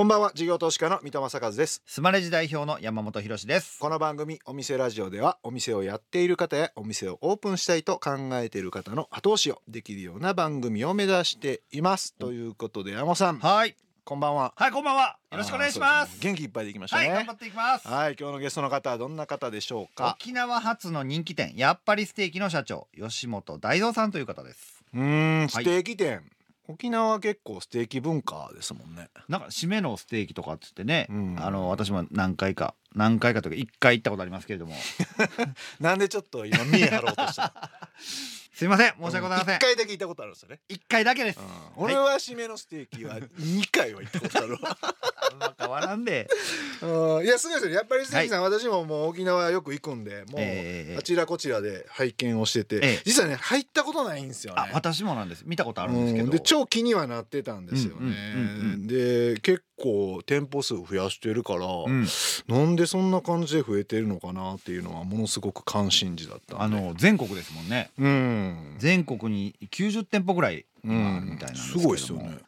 こんばんは。事業投資家の三戸正和です。スマレジ代表の山本博史です。この番組お店ラジオではお店をやっている方やお店をオープンしたいと考えている方の後押しをできるような番組を目指しています。ということで山本さん。はい。こんばんは。はいこんばんは。よろしくお願いします。ね。元気いっぱいでいきましたね。はい頑張っていきます。はい今日のゲストの方はどんな方でしょうか？沖縄発の人気店やっぱりステーキの社長吉本大蔵さんという方です。うーんステーキ店、沖縄は結構ステーキ文化ですもんね。なんか締めのステーキとかっつってね、うん。あの私も何回か何回かというか一回行ったことありますけれども。なんでちょっと今見え張ろうとした すいません申し訳ございません。一回だけ行ったことあるんですよね。一回だけです。うん。俺は締めのステーキは二回は行ったことあるわ。ま変わらんでうん。いやすごいですよやっぱりステーキさん、私ももう沖縄よく行くんでもう、ええあちらこちらで拝見をしてて、ええ。実はね入ったことないんですよね。あ私もなんです。見たことあるんですけど。うんで超気にはなってたんですよね、で結構店舗数増やしてるから、うん。なんでそんな感じで増えてるのかなっていうのはものすごく関心事だったあの全国ですもんね。うん。全国に90店舗ぐらい今あるうん。みたいなすごいですよね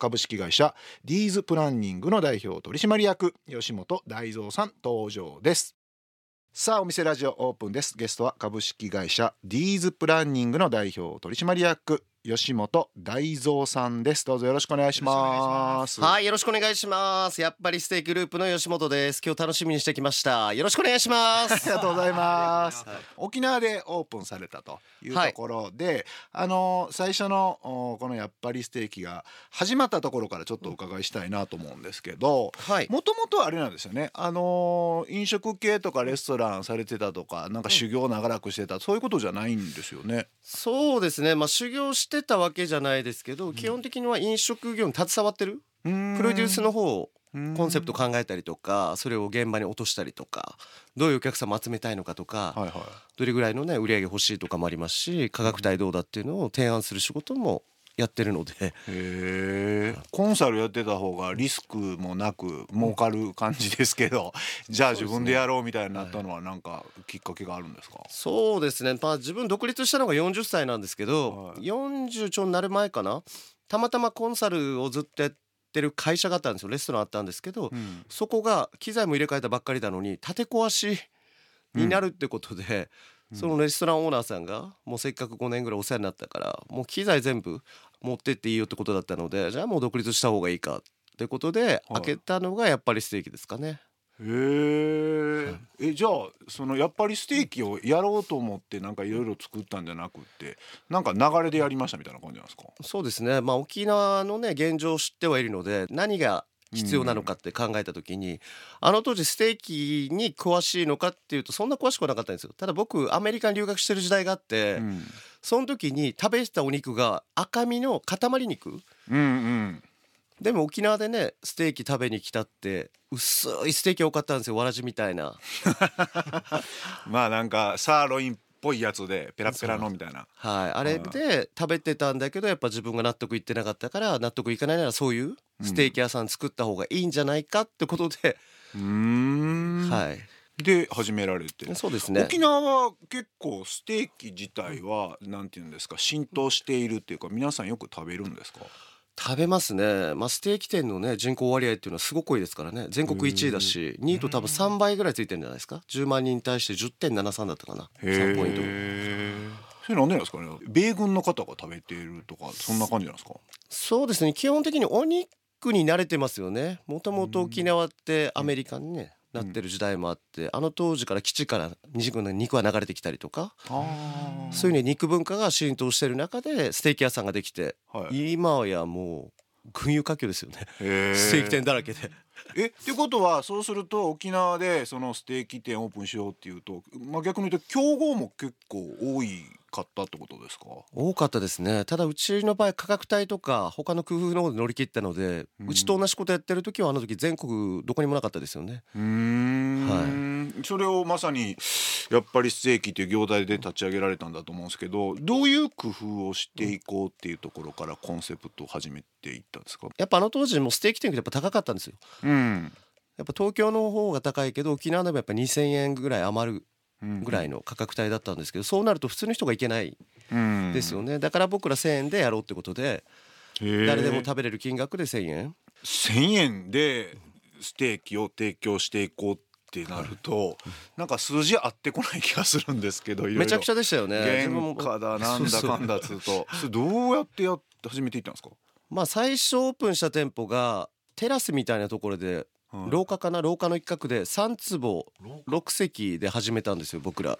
株式会社ディーズプランニングの代表取締役吉本大蔵さん登場です。さあお店ラジオオープンです。ゲストは株式会社ディーズプランニングの代表取締役吉本大蔵さんですどうぞよろしくお願いしますはい、よろしくお願いします。やっぱりステーキグループの吉本です。今日楽しみにしてきました。よろしくお願いします。ありがとうございます はい沖縄でオープンされたというはいところで、あの最初のおこのやっぱりステーキが始まったところからちょっとお伺いしたいなと思うんですけど、はい。もともとあれなんですよねあのー飲食系とかレストランされてたとかなんか修行長らくしてた、そういうことじゃないんですよね。そうですね。まあ修行してたわけじゃないですけど、基本的には飲食業に携わってる？ププロデュースの方コンセプト考えたりとか、それを現場に落としたりとか、どういうお客様集めたいのかとか、はいはい。どれぐらいのね売り上げ欲しいとかもありますし、価格帯どうだっていうのを提案する仕事もやってるので、コンサルやってた方がリスクもなく儲かる感じですけど じゃあ自分でやろうみたいになったのはなんかきっかけがあるんですか、そうですね、まあ、自分独立したのが40歳なんですけど、はい。40ちょになる前かな？たまたまコンサルをずっとやってる会社があったんですよ。レストランあったんですけど、うん。そこが機材も入れ替えたばっかりなのに建て壊しになるってことで、そのレストランオーナーさんがもうせっかく5年ぐらいお世話になったからもう機材全部持ってっていいよってことだったのでじゃあもう独立した方がいいかってことで開けたのがやっぱりステーキですかね。へええじゃあそのやっぱりステーキをやろうと思ってなんかいろいろ作ったんじゃなくってなんか流れでやりましたみたいな感じなんですか？そうですね、まあ、沖縄のね現状を知ってはいるので何が必要なのかって考えた時に、あの当時ステーキに詳しいのかっていうとそんな詳しくはなかったんですよ。ただ僕アメリカに留学してる時代があって、うんその時に食べてたお肉が赤身の塊肉。うんうん。でも沖縄でねステーキ食べに来たって薄いステーキ多かったんですよ。わらじみたいな。まあなんかサーロインっぽいやつでペラペラのみたいな。はい。あれで食べてたんだけどやっぱ自分が納得いってなかったから納得いかないならそういうステーキ屋さん作った方がいいんじゃないかってことで、うーん。はい。で始められて。そうですね。沖縄は結構ステーキ自体はなんていうんですか浸透しているっていうか皆さんよく食べるんですか？食べますね、まあ、ステーキ店のね人口割合っていうのはすごく多いですからね。全国1位だし2位と多分3倍ぐらいついてるんじゃないですか？10万人に対して10.73だったかな。3ポイント。それなんでなんですかね米軍の方が食べているとかそんな感じなんですか？そうですね。基本的にお肉に慣れてますよね。もともと沖縄ってアメリカにねなってる時代もあってあの当時から基地から肉の肉は流れてきたりとかあそういうね肉文化が浸透してる中でステーキ屋さんができてはい。今やもう群雄割拠ですよね。ステーキ店だらけで。えってことはそうすると沖縄でそのステーキ店オープンしようっていうと、まあ、逆に言うと競合も結構多いかったってことですか？多かったですね。ただうちの場合価格帯とか他の工夫の方で乗り切ったので、ううんちと同じことやってる時はあの時全国どこにもなかったですよね。うーん、それをまさにやっぱりステーキっていう業態で立ち上げられたんだと思うんですけどどういう工夫をしていこうっていうところからコンセプトを始めていったんですか？やっぱあの当時もステーキ店ってやっぱ高かったんですよ。うん。やっぱ東京の方が高いけど沖縄でもやっぱ2,000円ぐらい余るぐらいの価格帯だったんですけどそうなると普通の人が行けないですよね。ねだから僕ら1,000円でやろうってことで誰でも食べれる金額で1,000円。1,000円でステーキを提供していこうってなると、なんか数字合ってこない気がするんですけどめちゃくちゃでしたよね。原価だなんだかんだつうと。それどうやってやって始めていったんですか、まあ最初オープンした店舗がテラスみたいなところではい廊下かな？廊下の一角で3坪6席で始めたんですよ僕ら。はい。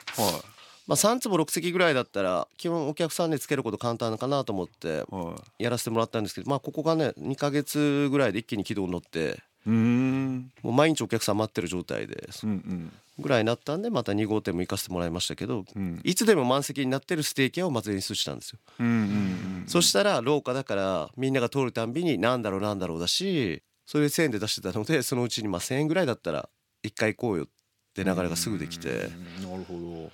まあ3坪6席ぐらいだったら基本お客さんでつけること簡単かなと思ってはい。やらせてもらったんですけどまあここがね2ヶ月ぐらいで一気に軌道に乗ってうーん。もう毎日お客さん待ってる状態でうんうん。ぐらいになったんでまた2号店も行かせてもらいましたけどうん。いつでも満席になってるステーキ屋をまず演出したんですよ。うんうんうんそしたら廊下だからみんなが通るたんびに何だろう何だろうだしそれで1,000円で出してたのでそのうちにまあ1,000円ぐらいだったら一回行こうよって流れがすぐできて。うんなるほど。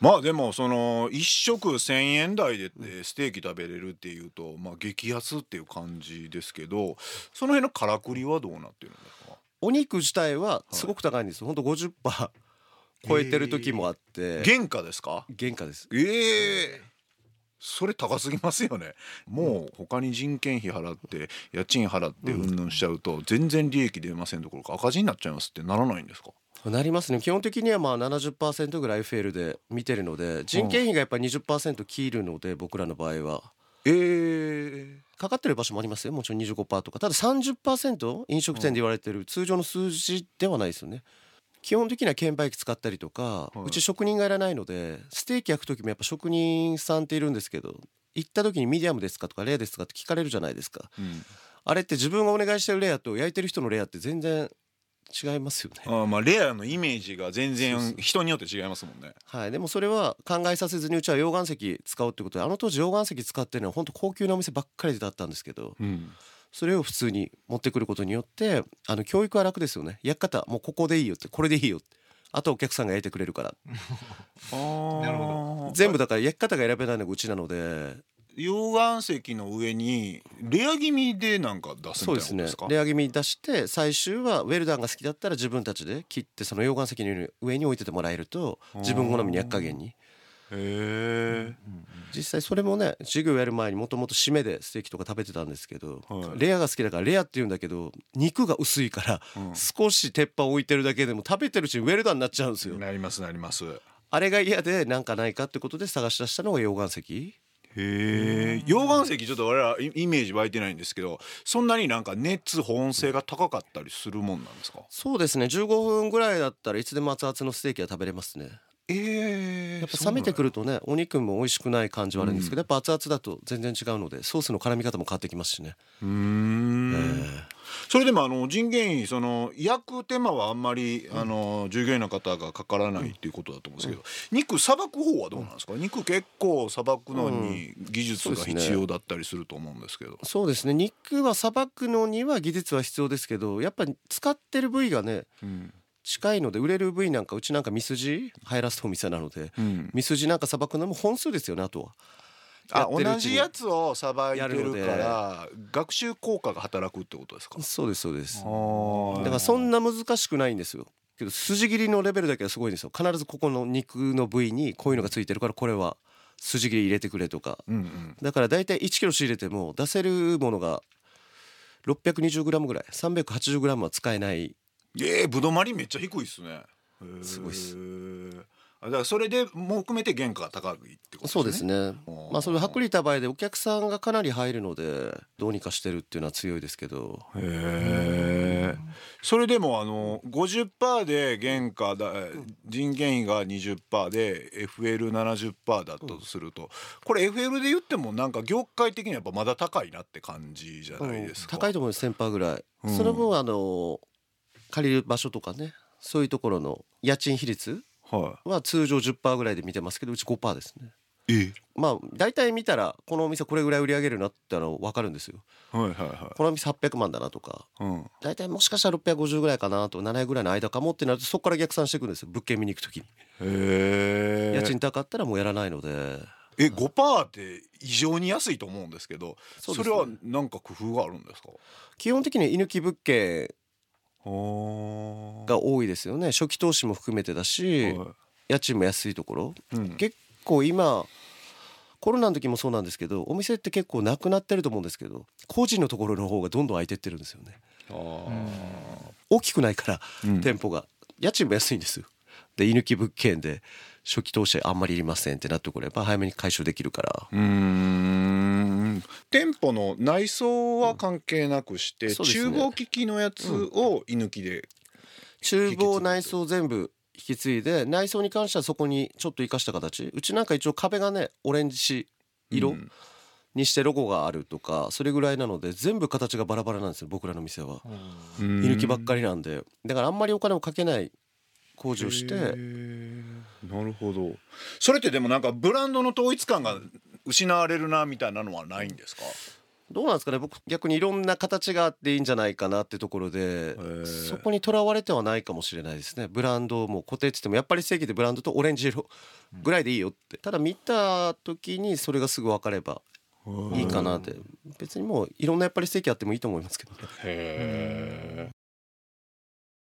まあでもその一食1,000円台でステーキ食べれるっていうとまあ激安っていう感じですけどその辺のからくりはどうなってるんですか？お肉自体はすごく高いんですよ。ほんと50%超えてる時もあって。原価ですか？原価です。ええそれ高すぎますよね。もう他に人件費払って家賃払ってうん。ぬんしちゃうと全然利益出ませんどころか赤字になっちゃいますってならないんですか？なりますね。基本的にはまあ70%ぐらい FL で見てるので人件費がやっぱり20%切るので僕らの場合は。ええかかってる場所もありますよ。もちろん25%とか。ただ30%飲食店で言われてる通常の数字ではないですよね基本的には券売機使ったりとか、はい。うち職人がいらないのでステーキ焼く時もやっぱ職人さんっているんですけど行った時にミディアムですか？とかレアですか？って聞かれるじゃないですか。うん。あれって自分がお願いしてるレアと焼いてる人のレアって全然違いますよね。あーまあレアのイメージが全然人によって違いますもんね。はい、でもそれは考えさせずにうちは溶岩石使うってことであの当時溶岩石使ってるのは本当高級なお店ばっかりだったんですけどうんそれを普通に持ってくることによってあの教育は楽ですよね。焼き方もうここでいいよってこれでいいよって。あとはお客さんが焼いてくれるから。なるほ全部だから焼き方が選べないのがうちなので。溶岩石の上にレア気味でなんか出すみたいなそうですね。レア気味に出して最終はウェルダンが好きだったら自分たちで切ってその溶岩石の上に置いててもらえると自分好みに焼き加減にへえ実際それもね授業やる前にもともと締めでステーキとか食べてたんですけど、はい。レアが好きだからレアって言うんだけど肉が薄いから、うん。少し鉄板置いてるだけでも食べてるうちにウェルダンになっちゃうんですよ。なりますなります。へあれが嫌でなんかないかってことで探し出したのが溶岩石。え溶岩石ちょっと我々イイメージ湧いてないんですけどそんなになんか熱保温性が高かったりするもんなんですか？そうですね。15分ぐらいだったらいつでも熱々のステーキは食べれますねええ。やっぱ冷めてくるるとねお肉も美味しくない感じはあるんですけど、やっぱ熱々だと全然違うのでソースの絡み方も変わってきますしね、うーん。えそれでもあの人件費その焼く手間はあんまり、あの従業員の方がかからないっていうことだと思うんですけど、肉さばく方はどうなんですか、肉結構さばくのに技術が必要だったりすると思うんですけど、ーそうですね。肉はさばくのには技術は必要ですけどやっぱり使ってる部位がねうん近いので売れる部位なんかうちなんかミスジ入らすお店なのでうんミスジなんかさばくのも本数ですよねあとは。あ同じやつをさばいてやるのでるから学習効果が働くってことですか？そうですそうです。だだからそんな難しくないんですよ。けど筋切りのレベルだけはすごいんですよ。必ずここの肉の部位にこういうのがついてるからこれは筋切り入れてくれとか。うんうんだからだいたい1キロ仕入れても出せるものが 620g ぐらい 380g は使えないええぶどまりめっちゃ低いっすね。すごいっす。だからそれでも含めて原価が高いってことそうですね。ねまあそれ薄利多売でお客さんがかなり入るのでどうにかしてるっていうのは強いですけど。へえそれでもあの50%で原価だ人件費が20%で FL70% だったとするとこれ FL で言ってもなんか業界的にはやっぱまだ高いなって感じじゃないですか？高いと思います。1000%ぐらい、うん。その分あの借りる場所とかねそういうところの家賃比率はは通常10%ぐらいで見てますけどうち5%ですねい。えまあ大体見たらこのお店これぐらい売り上げるなっての分かるんですよはいはいはこのお店800万だなとかい。うん。大体もしかしたら650ぐらいかなと700ぐらいの間かもってなるとそこから逆算していくんですよ物件見に行く時にへえ。家賃高かったらもうやらないのでえ5%って異常に安いと思うんですけどそれはなんか工夫があるんですか？基本的には居抜き物件がが多いですよね。初期投資も含めてだし家賃も安いところ。うん。結構今コロナの時もそうなんですけどお店って結構なくなってると思うんですけど個人のところの方がどんどん空いてってるんですよね。大きくないから、うん。店舗が。家賃も安いんですよ。で居抜き物件で初期投資あんまりいりませんってなってくれば早めに回収できるから。うーん店舗の内装は関係なくして、そうですね。厨房機器のやつを居抜きで、厨房内装全部引き継いで内装に関してはそこにちょっと生かした形。うちなんか一応壁がねオレンジ色うん。にしてロゴがあるとかそれぐらいなので全部形がバラバラなんですよ僕らの店は。居抜きばっかりなんで。だからあんまりお金をかけない工事をして。なるほど。それってでもなんかブランドの統一感が失われるなみたいなのはないんですか？どうなんですかね。僕逆にいろんな形があっていいんじゃないかなってところでー。そこにとらわれてはないかもしれないですね。ブランドも固定って言ってもやっぱり正規でブランドとオレンジ色ぐらいでいいよって。ただ見た時にそれがすぐ分かればいいかなって。別にもういろんなやっぱり正規あってもいいと思いますけどね。へ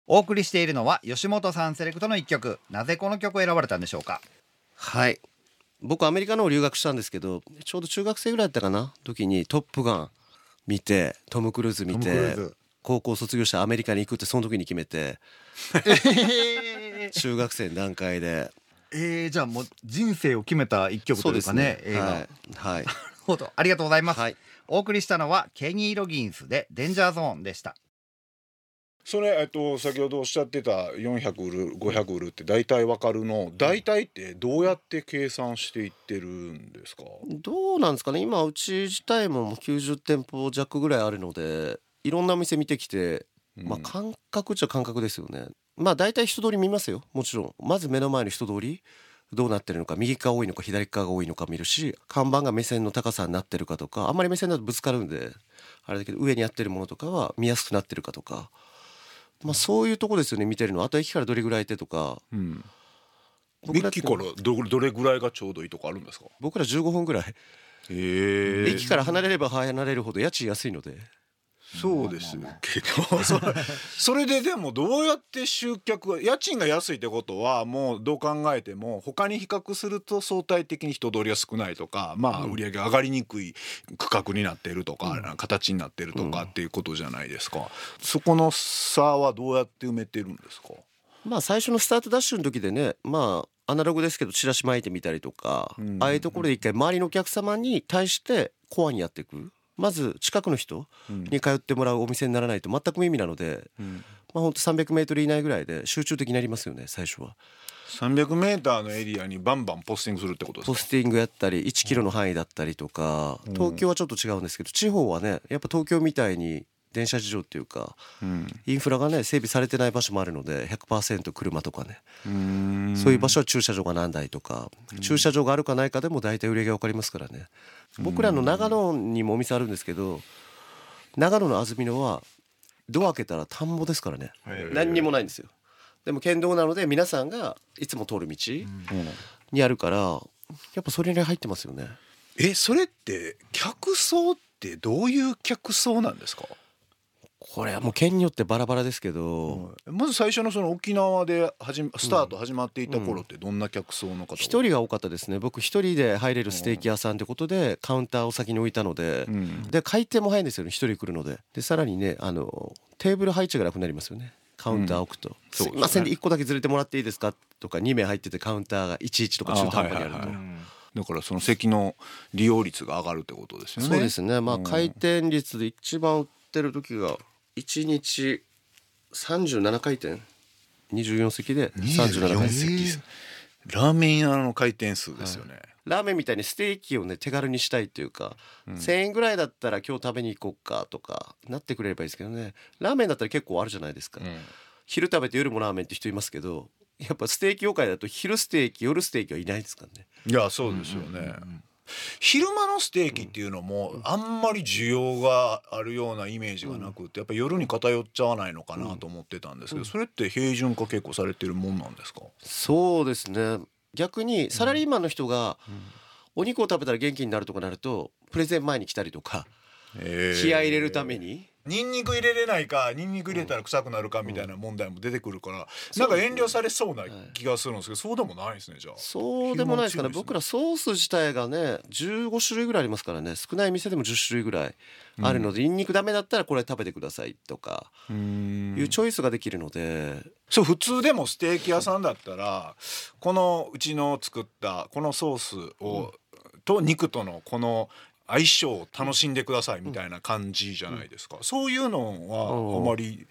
お送りしているのは吉本さんセレクトの一曲。なぜこの曲を選ばれたんでしょうか？はい僕アメリカの方留学したんですけどちょうど中学生ぐらいだったかな？時に「トップガン」見てトム・クルーズ見てズ。高校卒業してアメリカに行くってその時に決めてえー、中学生の段階で。えー、じゃあもう人生を決めた一曲というかね映画、はい、はい。なるほど。ありがとうございます、はい、お送りしたのはケニー・ロギンスでデンジャーゾーンでしたそれ、えっと、先ほどおっしゃってた400売る500売るって大体わかるの大体ってどうやって計算していってるんですか？どうなんですかね。今うち自体ももう90店舗弱ぐらいあるのでいろんなお店見てきて、まあ感覚っちゃ感覚ですよね。まあ大体人通り見ますよ。もちろん。まず目の前の人通りどうなってるのか右側多いのか左側が多いのか見るし看板が目線の高さになってるかとかあんまり目線だとぶつかるんであれだけど上にやってるものとかは見やすくなってるかとかまあそういうとこですよね見てるの。あと駅からどれぐらいいてとか。うん。駅からどどれぐらいがちょうどいいとかあるんですか？僕ら15分ぐらい。へえ駅から離れれば離れるほど家賃安いのでそうですけど それででもどうやって集客が家賃が安いってことはもうどう考えても他に比較すると相対的に人通りが少ないとかまあうん。売り上げ上がりにくい区画になってるとか、形になってるとかうん。っていうことじゃないですか、そこの差はどうやって埋めてるんですか？まあ最初のスタートダッシュの時でねまあアナログですけどチラシ巻いてみたりとか、うん。ああいうところで一回周りのお客様に対してコアにやっていくまず近くの人うん。に通ってもらうお店にならないと全く無意味なので、うん。まあほんと 300m 以内ぐらいで集中的になりますよね最初は。300m のエリアにバンバンポスティングするってことですか？ポスティングやったり1キロの範囲だったりとかうん。東京はちょっと違うんですけど地方はねやっぱ東京みたいに電車事情っていうかうん。インフラがね整備されてない場所もあるので100%車とかね。そういう場所は駐車場が何台とか、駐車場があるかないかでも大体売り上げ分かりますからね、僕らの長野にもお店あるんですけど長野の安曇野はドア開けたら田んぼですからね。何にもないんですよ。でも県道なので皆さんがいつも通る道うん。にあるからやっぱそれに入ってますよね。えそれって客層ってどういう客層なんですか、これはもう県によってバラバラですけど。まず最初のその沖縄で始めスタート始まっていた頃ってどんな客層の方一、人が多かったですね。僕一人で入れるステーキ屋さんってことでカウンターを先に置いたので、うん。で回転も早いんですよね。一人来るので。でさらにねあのテーブル配置が楽になりますよね。カウンター置くと、そうですいませんで1個だけずれてもらっていいですか？とか2名入っててカウンターが11とか中途半端にあると、だからその席の利用率が上がるってことですよねそうですねまあうん回転率で一番売ってる時が1日37回転？24席で37回24転席。ラーメン屋の回転数ですよね、ラーメンみたいにステーキをね手軽にしたいっていうか、1,000円ぐらいだったら今日食べに行こうかとかなってくれればいいですけどね。ラーメンだったら結構あるじゃないですか、昼食べて夜もラーメンって人いますけどやっぱステーキ業界だと昼ステーキ夜ステーキはいないですからね。いやそうですよね、昼間のステーキっていうのもあんまり需要があるようなイメージがなくってやっぱ夜に偏っちゃわないのかなと思ってたんですけどそれって平準化結構されてるもんなんですか？そうですね。逆にサラリーマンの人がお肉を食べたら元気になるとかなるとプレゼン前に来たりとか気合い入れるためにニンニク入れれないかニンニク入れたら臭くなるかみたいな問題も出てくるから、なんか遠慮されそうな気がするんですけどそうでもないですねじゃあ。そうでもないですかね。ね僕らソース自体がね15種類ぐらいありますからね。少ない店でも10種類ぐらいあるので、ニンニクダメだったらこれ食べてくださいとかうん。いうチョイスができるので、そう普通でもステーキ屋さんだったらこのうちの作ったこのソースを、と肉とのこの相性を楽しんでくださいみたいな感じじゃないですか、そういうのはうん。あまり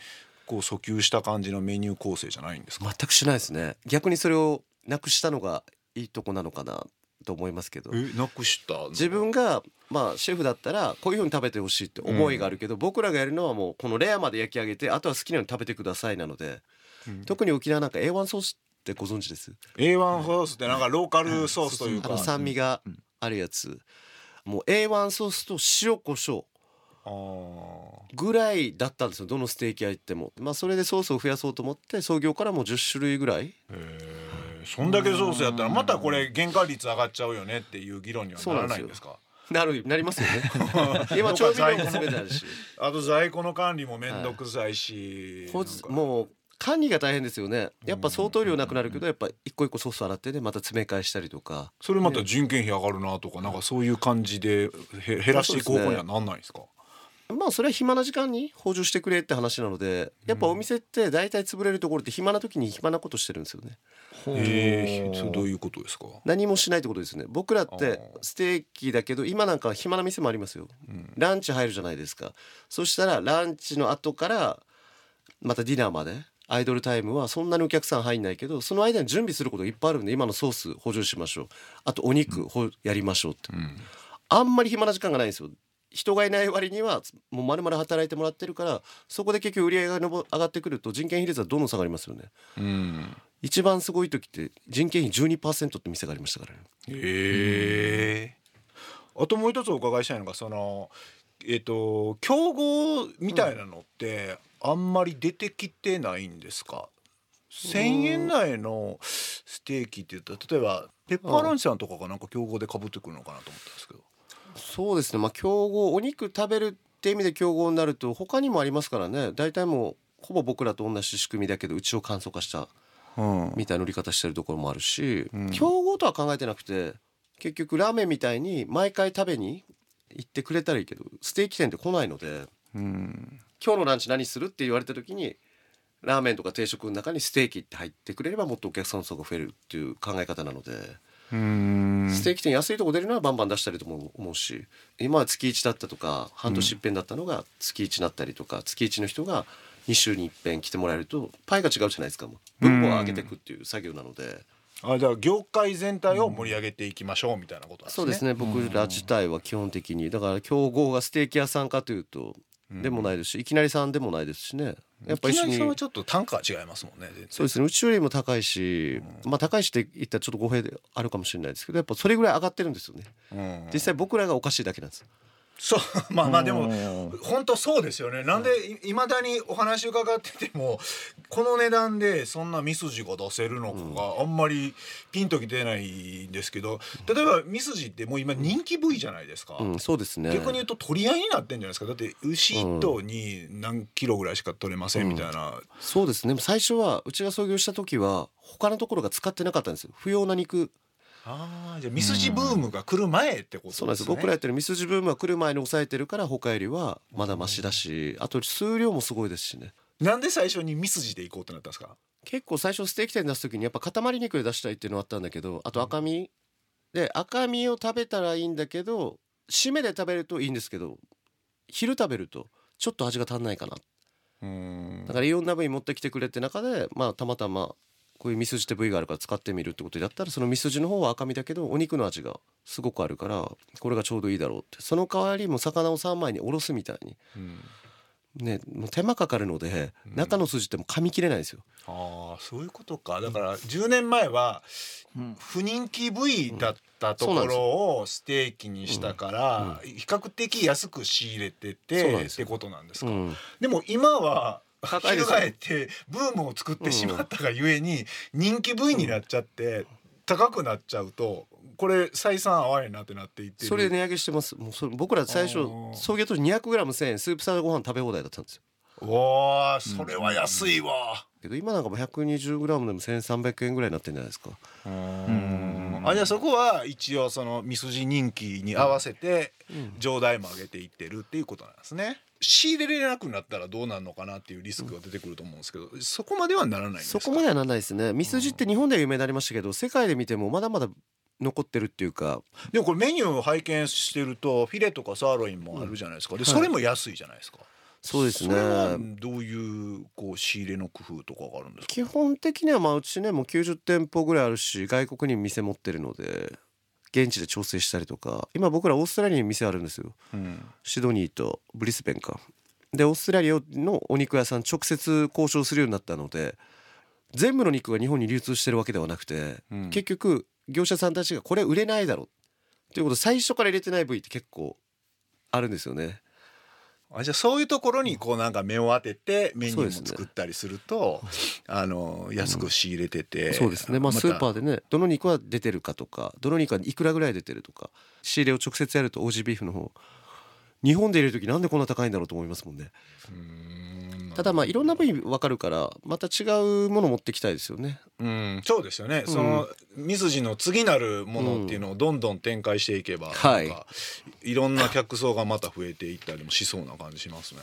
こう訴求した感じのメニュー構成じゃないんですか、全くしないですね。逆にそれをなくしたのがいいとこなのかなと思いますけど。えなくしたの？自分がまあシェフだったらこういうふうに食べてほしいって思いがあるけど、僕らがやるのはもうこのレアまで焼き上げてあとは好きなように食べてくださいなので、うん。特に沖縄なんか A1 ソースってご存知です？A1 ソースってなんかローカルソースというかあの酸味があるやつ、もう A1 ソースと塩コショウぐらいだったんですよどのステーキ屋行っても。まあそれでソースを増やそうと思って創業からもう10種類ぐらい。そんだけソースやったらまたこれ原価率上がっちゃうよねっていう議論にはならないんですか？なるなりますよね。今調味料も全てあるし。あと在庫の管理も面倒くさいし、ほなんか。もう管理が大変ですよね。やっぱ相当量なくなるけどやっぱ一個一個ソース洗ってねまた詰め替えしたりとか。それまた人件費上がるなとかなんかそういう感じでへ減らしていく方向にはなんないんですか？まあそれは暇な時間に補助してくれって話なのでやっぱお店って大体潰れるところって暇な時に暇なことしてるんですよね。えー、それどういうことですか？何もしないってことですね。僕らっあてー。ステーキだけど今なんか暇な店もありますよ。うん。ランチ入るじゃないですか。そしたらランチの後からまたディナーまでアイドルタイムはそんなにお客さん入んないけどその間に準備することがいっぱいあるんで今のソース補助しましょう。あとお肉ほやりましょうって。うん。あんまり暇な時間がないんですよ。人がいない割にはもう丸々働いてもらってるからそこで結局売り上げがのぼ上がってくると人件費率はどんどん下がりますよね。うん。一番すごい時って人件費12%って店がありましたからね。へえ。あともう一つお伺いしたいのがそのえっ、と競合みたいなのってあんまり出てきてないんですか、1,000円台のステーキって言ったら例えばペッパーランチさんとかがなんか競合でかぶってくるのかなと思ったんですけど。そうですね。まあ競合お肉食べるって意味で競合になると他にもありますからね。大体もうほぼ僕らと同じ仕組みだけどうちを簡素化したうん。みたいな売り方してるところもあるし、うん。競合とは考えてなくて結局ラーメンみたいに毎回食べに行ってくれたらいいけどステーキ店って来ないのでうん今日のランチ何する？って言われた時にラーメンとか定食の中にステーキって入ってくれればもっとお客さんの層が増えるっていう考え方なので、うん。ステーキ店安いとこ出るのはバンバン出したりとも思うし今は月1だったとか半年一遍だったのが月1になったりとか、月1の人が2週に一遍来てもらえるとパイが違うじゃないですか分母を上げていくっていう作業なので。あじゃあ業界全体を盛り上げていきましょうみたいなことね。そうですね。僕ら自体は基本的にだから競合がステーキ屋さんかというとうんでもないですしいきなりさんでもないですしね。やっぱ一緒に。いきなりさんはちょっと単価は違いますもんね。そうですね。うちよりも高いしまあ高いしって言ったらちょっと語弊であるかもしれないですけどやっぱそれぐらい上がってるんですよね。うん。実際僕らがおかしいだけなんですそうまあまあでもうん本当そうですよね。なんでい。まだにお話伺っててもこの値段でそんなミスジが出せるのかがあんまりピンときてないんですけど例えばミスジってもう今人気部位じゃないですか。うんそうですね。逆に言うと取り合いになってんじゃないですか。だって牛一頭に何キロぐらいしか取れませんみたいな、そうですね。最初はうちが創業した時は他のところが使ってなかったんですよ。不要な肉ああじゃあミスジブームが来る前ってことですね。そうなんです。僕らやってるミスジブームは来る前に抑えてるから他よりはまだマシだしあと数量もすごいですしね。なんで最初にミスジで行こうってなったんですか？結構最初ステーキ店出す時にやっぱ塊肉で出したいっていうのはあったんだけどあと赤身。で赤身を食べたらいいんだけど締めで食べるといいんですけど昼食べるとちょっと味が足んないかな。うん。だからいろんな部位持ってきてくれって中でまあたまたまこういうミスジって部位があるから使ってみるってことでやったらそのミスジの方は赤身だけどお肉の味がすごくあるからこれがちょうどいいだろうって。その代わりも魚を3枚におろすみたいに。うん。ねもう手間かかるのでうん。中の筋ってもう噛み切れないんですよ。ああそういうことか。だから10年前はうん。不人気部位だったところをステーキにしたから比較的安く仕入れててってことなんですか、うん。でも今は高いですよ。翻ってブームを作ってしまったがゆえに人気部位になっちゃって高くなっちゃうとこれ採算合わへんなってなっていってる。それ値上げしてます。もうそれ僕ら最初創業当時 200g1000 円スープサラダご飯食べ放題だったんですよ。わあそれは安いわ。けど今なんかもう 120g でも1300円ぐらいになってるんじゃないですか。うん。あじゃあそこは一応そのミスジ人気に合わせて上代も上げていってるっていうことなんですね仕入れれなくなったらどうなるのかなっていうリスクが出てくると思うんですけどそこまではならないんですか？そこまではならないですね。ミスジって日本では有名になりましたけど世界で見てもまだまだ残ってるっていうか。でもこれメニューを拝見してるとフィレとかサーロインもあるじゃないですか。でそれも安いじゃないですか、そうですね。どういうこう仕入れの工夫とかがあるんですか？基本的にはまあうちねもう90店舗ぐらいあるし外国に店持ってるので現地で調整したりとか。今僕らオーストラリアに店あるんですよ。うん。シドニーとブリスベンか。でオーストラリアのお肉屋さん直接交渉するようになったので全部の肉が日本に流通してるわけではなくて、うん。結局業者さんたちがこれ売れないだろう。ということで最初から入れてない部位って結構あるんですよねあじゃあそういうところにこうなんか目を当ててメニューも作ったりするとあの安く仕入れてて、そうですね。まあた。スーパーでねどの肉は出てるかとかどの肉はいくらぐらい出てるとか仕入れを直接やるとオージービーフの方日本で入れる時なんでこんな高いんだろうと思いますもんね。うんただまあいろんな部位分かるからまた違うもの持ってきたいですよね。うん、そうですよね、その水地の次なるものっていうのをどんどん展開していけば、はい。なんかいろんな客層がまた増えていったりもしそうな感じしますね。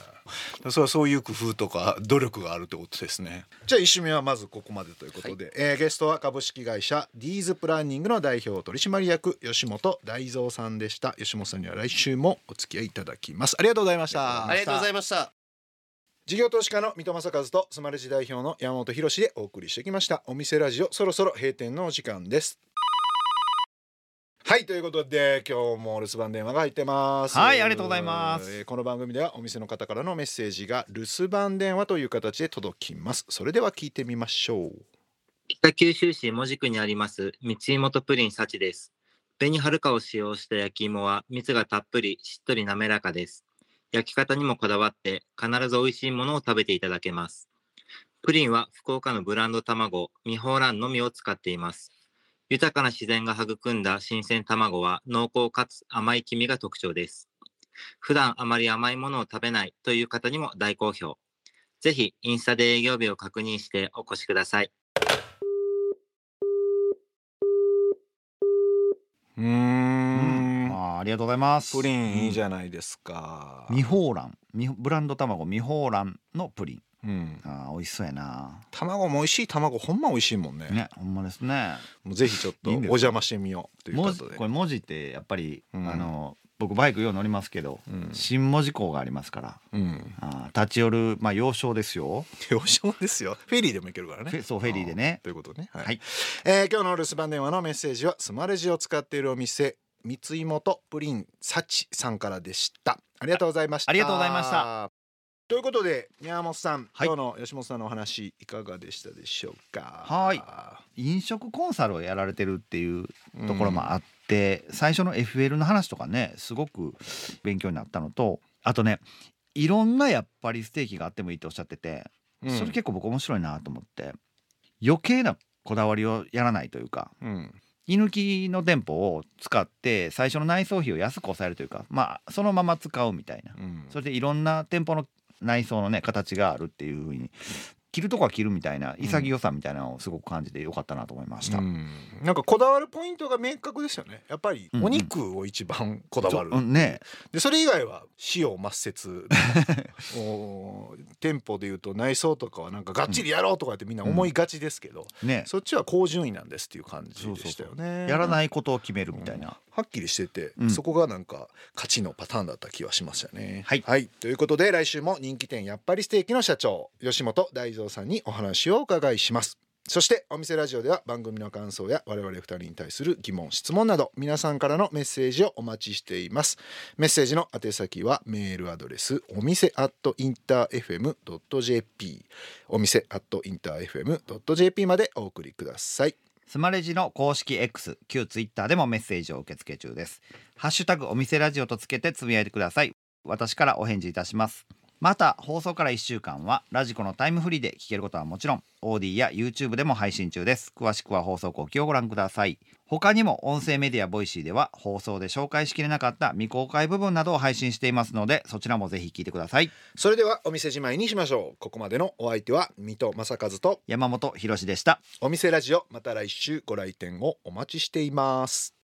それはそういう工夫とか努力があるってことですね。じゃあ一週目はまずここまでということで、えーゲストは株式会社ディーズプランニングの代表取締役吉本大蔵さんでした。吉本さんには来週もお付き合いいただきます。ありがとうございました。ありがとうございました事業投資家の三戸正和とスマレジ代表の山本博でお送りしてきました。お店ラジオそろそろ閉店のお時間です。はいということで今日も留守番電話が入ってます。はいありがとうございます。えーこの番組ではお店の方からのメッセージが留守番電話という形で届きます。それでは聞いてみましょう。北九州市門司区にあります三井元プリン幸です。紅はるかを使用した焼き芋は蜜がたっぷりしっとり滑らかです。焼き方にもこだわって必ず美味しいものを食べていただけます。プリンは福岡のブランド卵、ミホーランのみを使っています。豊かな自然が育んだ新鮮卵は濃厚かつ甘い黄身が特徴です。普段あまり甘いものを食べないという方にも大好評。ぜひインスタで営業日を確認してお越しください。うんありがとうございます。プリンいいじゃないですか。ミホーラン。ブランド卵ミホーランのプリン。うん。あー美味しそうやな。卵も美味しい卵ほんま美味しいもんね。ねほんまですね。もうぜひちょっとお邪魔してみようという文字ことで。これ文字ってやっぱり、うん。あの僕バイクよう乗りますけど、うん。新門司港がありますから。うん。あー立ち寄るまあ要衝ですよ。表彰ですよ。フェリーでも行けるからね。そうフェリーでね。ということね。はい、はい。えー今日の留守番電話のメッセージはスマレジを使っているお店三井元プリン幸さんからでした。ありがとうございました。ありがとうございました。ということで宮本さん、はい。今日の吉本さんのお話いかがでしたでしょうか？はい。飲食コンサルをやられてるっていうところもあって、最初の FL の話とかねすごく勉強になったのとあとねいろんなやっぱりステーキがあってもいいっておっしゃってて、うん。それ結構僕面白いなと思って余計なこだわりをやらないというかうん居抜きの店舗を使って最初の内装費を安く抑えるというかまあそのまま使うみたいな。うん。それでいろんな店舗の内装のね形があるっていう風に着るとこは着るみたいな潔さみたいなのをすごく感じてよかったなと思いました。うん。なんかこだわるポイントが明確ですよね。やっぱりうんうん。お肉を一番こだわる、そううんね。でそれ以外は塩抹殺。お店舗でいうと内装とかはなんかがっちりやろうとかってみんな思いがちですけど、ね。そっちは高順位なんですっていう感じでしたよね。やらないことを決めるみたいな。はっきりしてて、うん。そこがなんか勝ちのパターンだった気はしましたね。はい。ということで来週も人気店やっぱりステーキの社長吉本大蔵さんにお話をお伺いします。そしてお店ラジオでは番組の感想や我々二人に対する疑問質問など皆さんからのメッセージをお待ちしていますメッセージの宛先はメールアドレスお店アットインター FM.jp お店アットインター FM.jp までお送りくださいスマレジの公式 X 旧 Twitter でもメッセージを受け付け中です。ハッシュタグお店ラジオとつけてつぶやいてください。私からお返事いたします。また放送から1週間はラジコのタイムフリーで聞けることはもちろん OD や YouTube でも配信中です。詳しくは放送後期をご覧ください。他にも音声メディアボイシーでは放送で紹介しきれなかった未公開部分などを配信していますのでそちらもぜひ聞いてください。それではお店じまいにしましょう。ここまでのお相手は水戸正和と山本博史でした。お店ラジオまた来週ご来店をお待ちしています